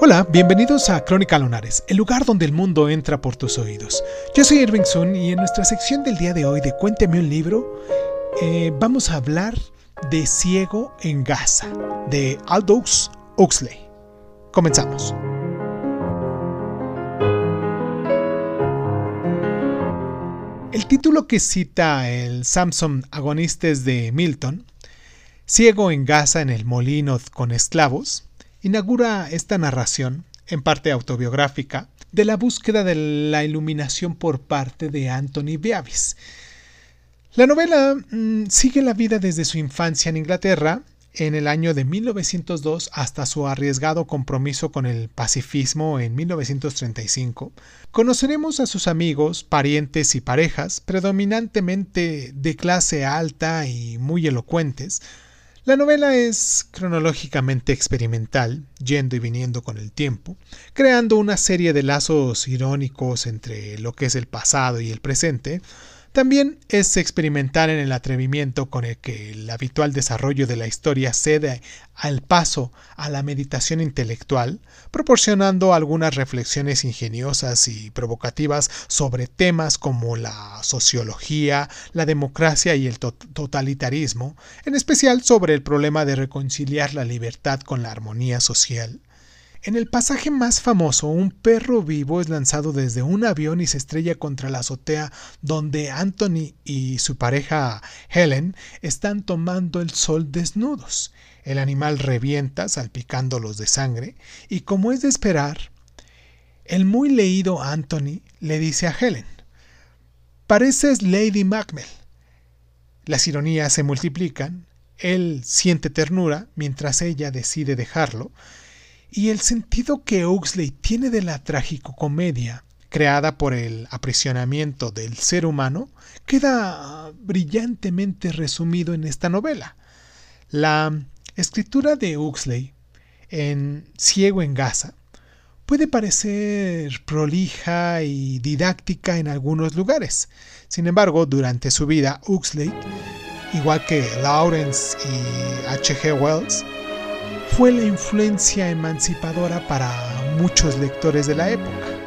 Hola, bienvenidos a Crónica Lunares, el lugar donde el mundo entra por tus oídos. Yo soy Irving Sun y en nuestra sección del día de hoy de Cuénteme un libro, eh, vamos a hablar de Ciego en Gaza, de Aldous Huxley. Comenzamos. El título que cita el Samson Agonistes de Milton, Ciego en Gaza en el molino con esclavos, inaugura esta narración, en parte autobiográfica, de la búsqueda de la iluminación por parte de Anthony Beavis. La novela mm, sigue la vida desde su infancia en Inglaterra, en el año de 1902 hasta su arriesgado compromiso con el pacifismo en 1935, conoceremos a sus amigos, parientes y parejas, predominantemente de clase alta y muy elocuentes, la novela es cronológicamente experimental, yendo y viniendo con el tiempo, creando una serie de lazos irónicos entre lo que es el pasado y el presente, también es experimental en el atrevimiento con el que el habitual desarrollo de la historia cede al paso a la meditación intelectual, proporcionando algunas reflexiones ingeniosas y provocativas sobre temas como la sociología, la democracia y el totalitarismo, en especial sobre el problema de reconciliar la libertad con la armonía social. En el pasaje más famoso, un perro vivo es lanzado desde un avión y se estrella contra la azotea donde Anthony y su pareja Helen están tomando el sol desnudos. El animal revienta, salpicándolos de sangre, y como es de esperar, el muy leído Anthony le dice a Helen, Pareces Lady Macbeth. Las ironías se multiplican, él siente ternura mientras ella decide dejarlo, y el sentido que Huxley tiene de la tragicomedia creada por el aprisionamiento del ser humano queda brillantemente resumido en esta novela. La escritura de Huxley en Ciego en Gaza puede parecer prolija y didáctica en algunos lugares. Sin embargo, durante su vida, Huxley, igual que Lawrence y H.G. Wells, fue la influencia emancipadora para muchos lectores de la época.